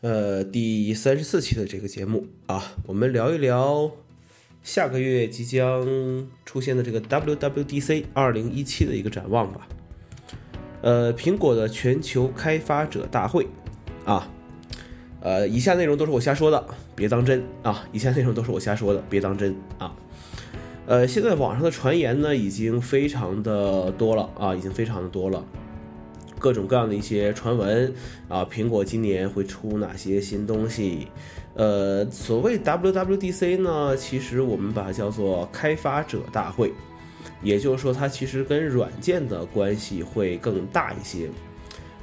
呃，第三十四期的这个节目啊，我们聊一聊下个月即将出现的这个 WWDC 二零一七的一个展望吧。呃，苹果的全球开发者大会啊，呃，以下内容都是我瞎说的，别当真啊！以下内容都是我瞎说的，别当真啊！呃，现在网上的传言呢，已经非常的多了啊，已经非常的多了。各种各样的一些传闻啊，苹果今年会出哪些新东西？呃，所谓 WWDC 呢，其实我们把它叫做开发者大会，也就是说，它其实跟软件的关系会更大一些。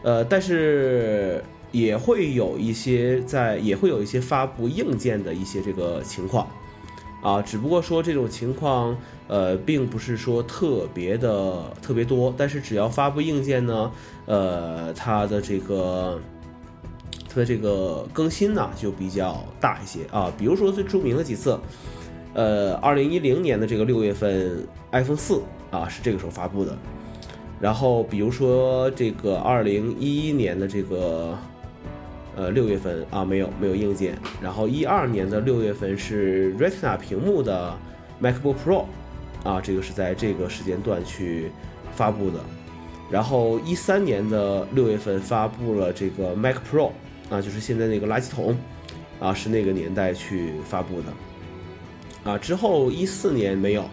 呃，但是也会有一些在，也会有一些发布硬件的一些这个情况。啊，只不过说这种情况，呃，并不是说特别的特别多，但是只要发布硬件呢，呃，它的这个它的这个更新呢就比较大一些啊。比如说最著名的几次，呃，二零一零年的这个六月份，iPhone 四啊是这个时候发布的，然后比如说这个二零一一年的这个。呃，六月份啊，没有没有硬件。然后一二年的六月份是 Retina 屏幕的 MacBook Pro，啊，这个是在这个时间段去发布的。然后一三年的六月份发布了这个 Mac Pro，啊，就是现在那个垃圾桶，啊，是那个年代去发布的。啊，之后一四年没有，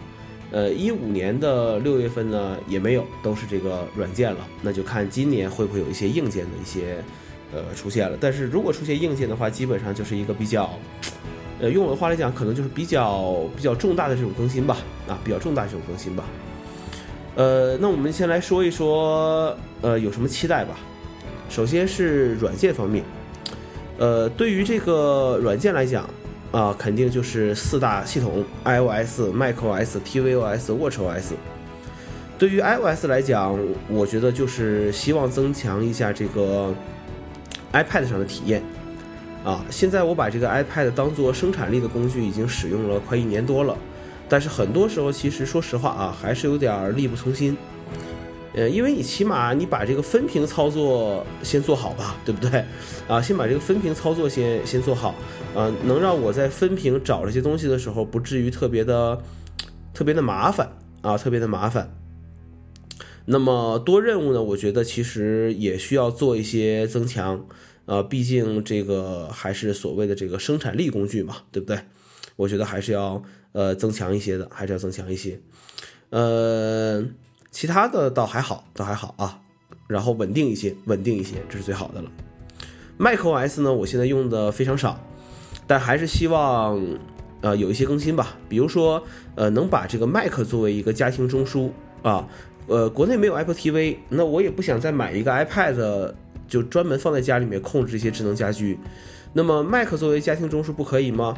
呃，一五年的六月份呢也没有，都是这个软件了。那就看今年会不会有一些硬件的一些。呃，出现了，但是如果出现硬件的话，基本上就是一个比较，呃，用我的话来讲，可能就是比较比较重大的这种更新吧，啊，比较重大这种更新吧。呃，那我们先来说一说，呃，有什么期待吧。首先是软件方面，呃，对于这个软件来讲，啊，肯定就是四大系统：iOS、macOS、tvOS、watchOS。对于 iOS 来讲，我觉得就是希望增强一下这个。iPad 上的体验，啊，现在我把这个 iPad 当做生产力的工具，已经使用了快一年多了，但是很多时候其实说实话啊，还是有点力不从心，呃，因为你起码你把这个分屏操作先做好吧，对不对？啊，先把这个分屏操作先先做好，啊，能让我在分屏找这些东西的时候，不至于特别的特别的麻烦啊，特别的麻烦。那么多任务呢？我觉得其实也需要做一些增强，呃，毕竟这个还是所谓的这个生产力工具嘛，对不对？我觉得还是要呃增强一些的，还是要增强一些。呃，其他的倒还好，倒还好啊。然后稳定一些，稳定一些，这是最好的了。macOS 呢，我现在用的非常少，但还是希望呃有一些更新吧，比如说呃能把这个 Mac 作为一个家庭中枢啊。呃，国内没有 Apple TV，那我也不想再买一个 iPad，就专门放在家里面控制这些智能家居。那么 Mac 作为家庭中枢不可以吗？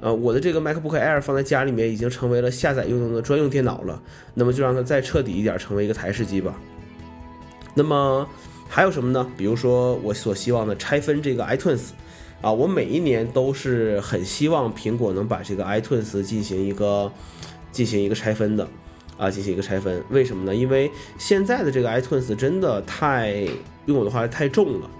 呃，我的这个 MacBook Air 放在家里面已经成为了下载用的专用电脑了，那么就让它再彻底一点，成为一个台式机吧。那么还有什么呢？比如说我所希望的拆分这个 iTunes，啊，我每一年都是很希望苹果能把这个 iTunes 进行一个进行一个拆分的。啊，进行一个拆分，为什么呢？因为现在的这个 iTunes 真的太，用我的话太重了。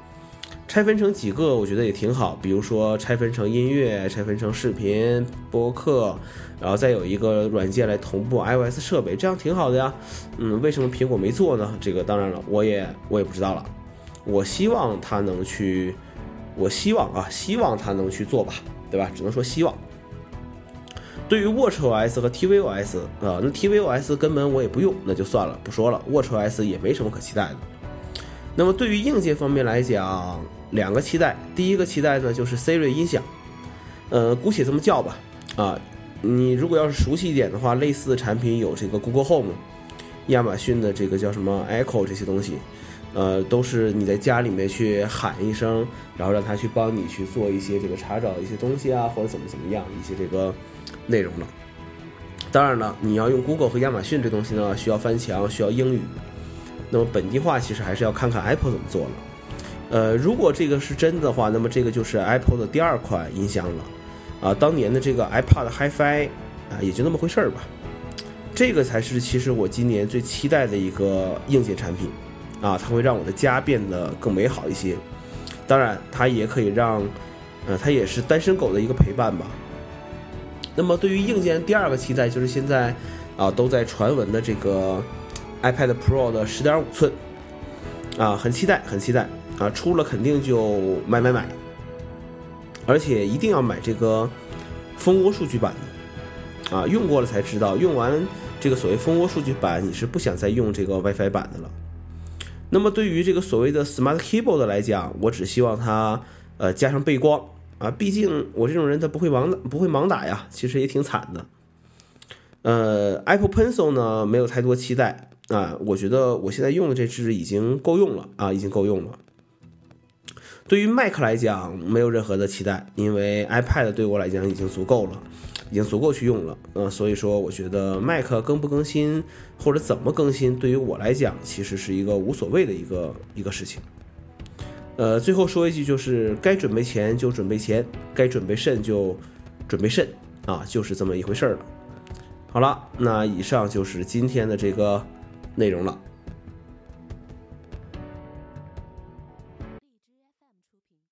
拆分成几个，我觉得也挺好。比如说拆分成音乐，拆分成视频、播客，然后再有一个软件来同步 iOS 设备，这样挺好的呀。嗯，为什么苹果没做呢？这个当然了，我也我也不知道了。我希望它能去，我希望啊，希望它能去做吧，对吧？只能说希望。对于 watchOS 和 tvOS 啊，那 tvOS 根本我也不用，那就算了，不说了。watchOS 也没什么可期待的。那么对于硬件方面来讲，两个期待。第一个期待呢，就是 Siri 音响，呃，姑且这么叫吧。啊，你如果要是熟悉一点的话，类似的产品有这个 Google Home、亚马逊的这个叫什么 Echo 这些东西，呃，都是你在家里面去喊一声，然后让它去帮你去做一些这个查找一些东西啊，或者怎么怎么样一些这个。内容了，当然了，你要用 Google 和亚马逊这东西呢，需要翻墙，需要英语。那么本地化其实还是要看看 Apple 怎么做了。呃，如果这个是真的话，那么这个就是 Apple 的第二款音箱了。啊，当年的这个 iPod HiFi 啊，也就那么回事儿吧。这个才是其实我今年最期待的一个硬件产品。啊，它会让我的家变得更美好一些。当然，它也可以让，呃，它也是单身狗的一个陪伴吧。那么对于硬件，第二个期待就是现在啊都在传闻的这个 iPad Pro 的十点五寸，啊，很期待，很期待啊，出了肯定就买买买，而且一定要买这个蜂窝数据版的，啊，用过了才知道，用完这个所谓蜂窝数据版，你是不想再用这个 WiFi 版的了。那么对于这个所谓的 Smart Keyboard 来讲，我只希望它呃加上背光。啊，毕竟我这种人他不会盲不会盲打呀，其实也挺惨的。呃，Apple Pencil 呢没有太多期待啊，我觉得我现在用的这支已经够用了啊，已经够用了。对于 Mac 来讲，没有任何的期待，因为 iPad 对我来讲已经足够了，已经足够去用了。嗯，所以说我觉得 Mac 更不更新或者怎么更新，对于我来讲其实是一个无所谓的一个一个事情。呃，最后说一句，就是该准备钱就准备钱，该准备肾就准备肾啊，就是这么一回事儿了。好了，那以上就是今天的这个内容了。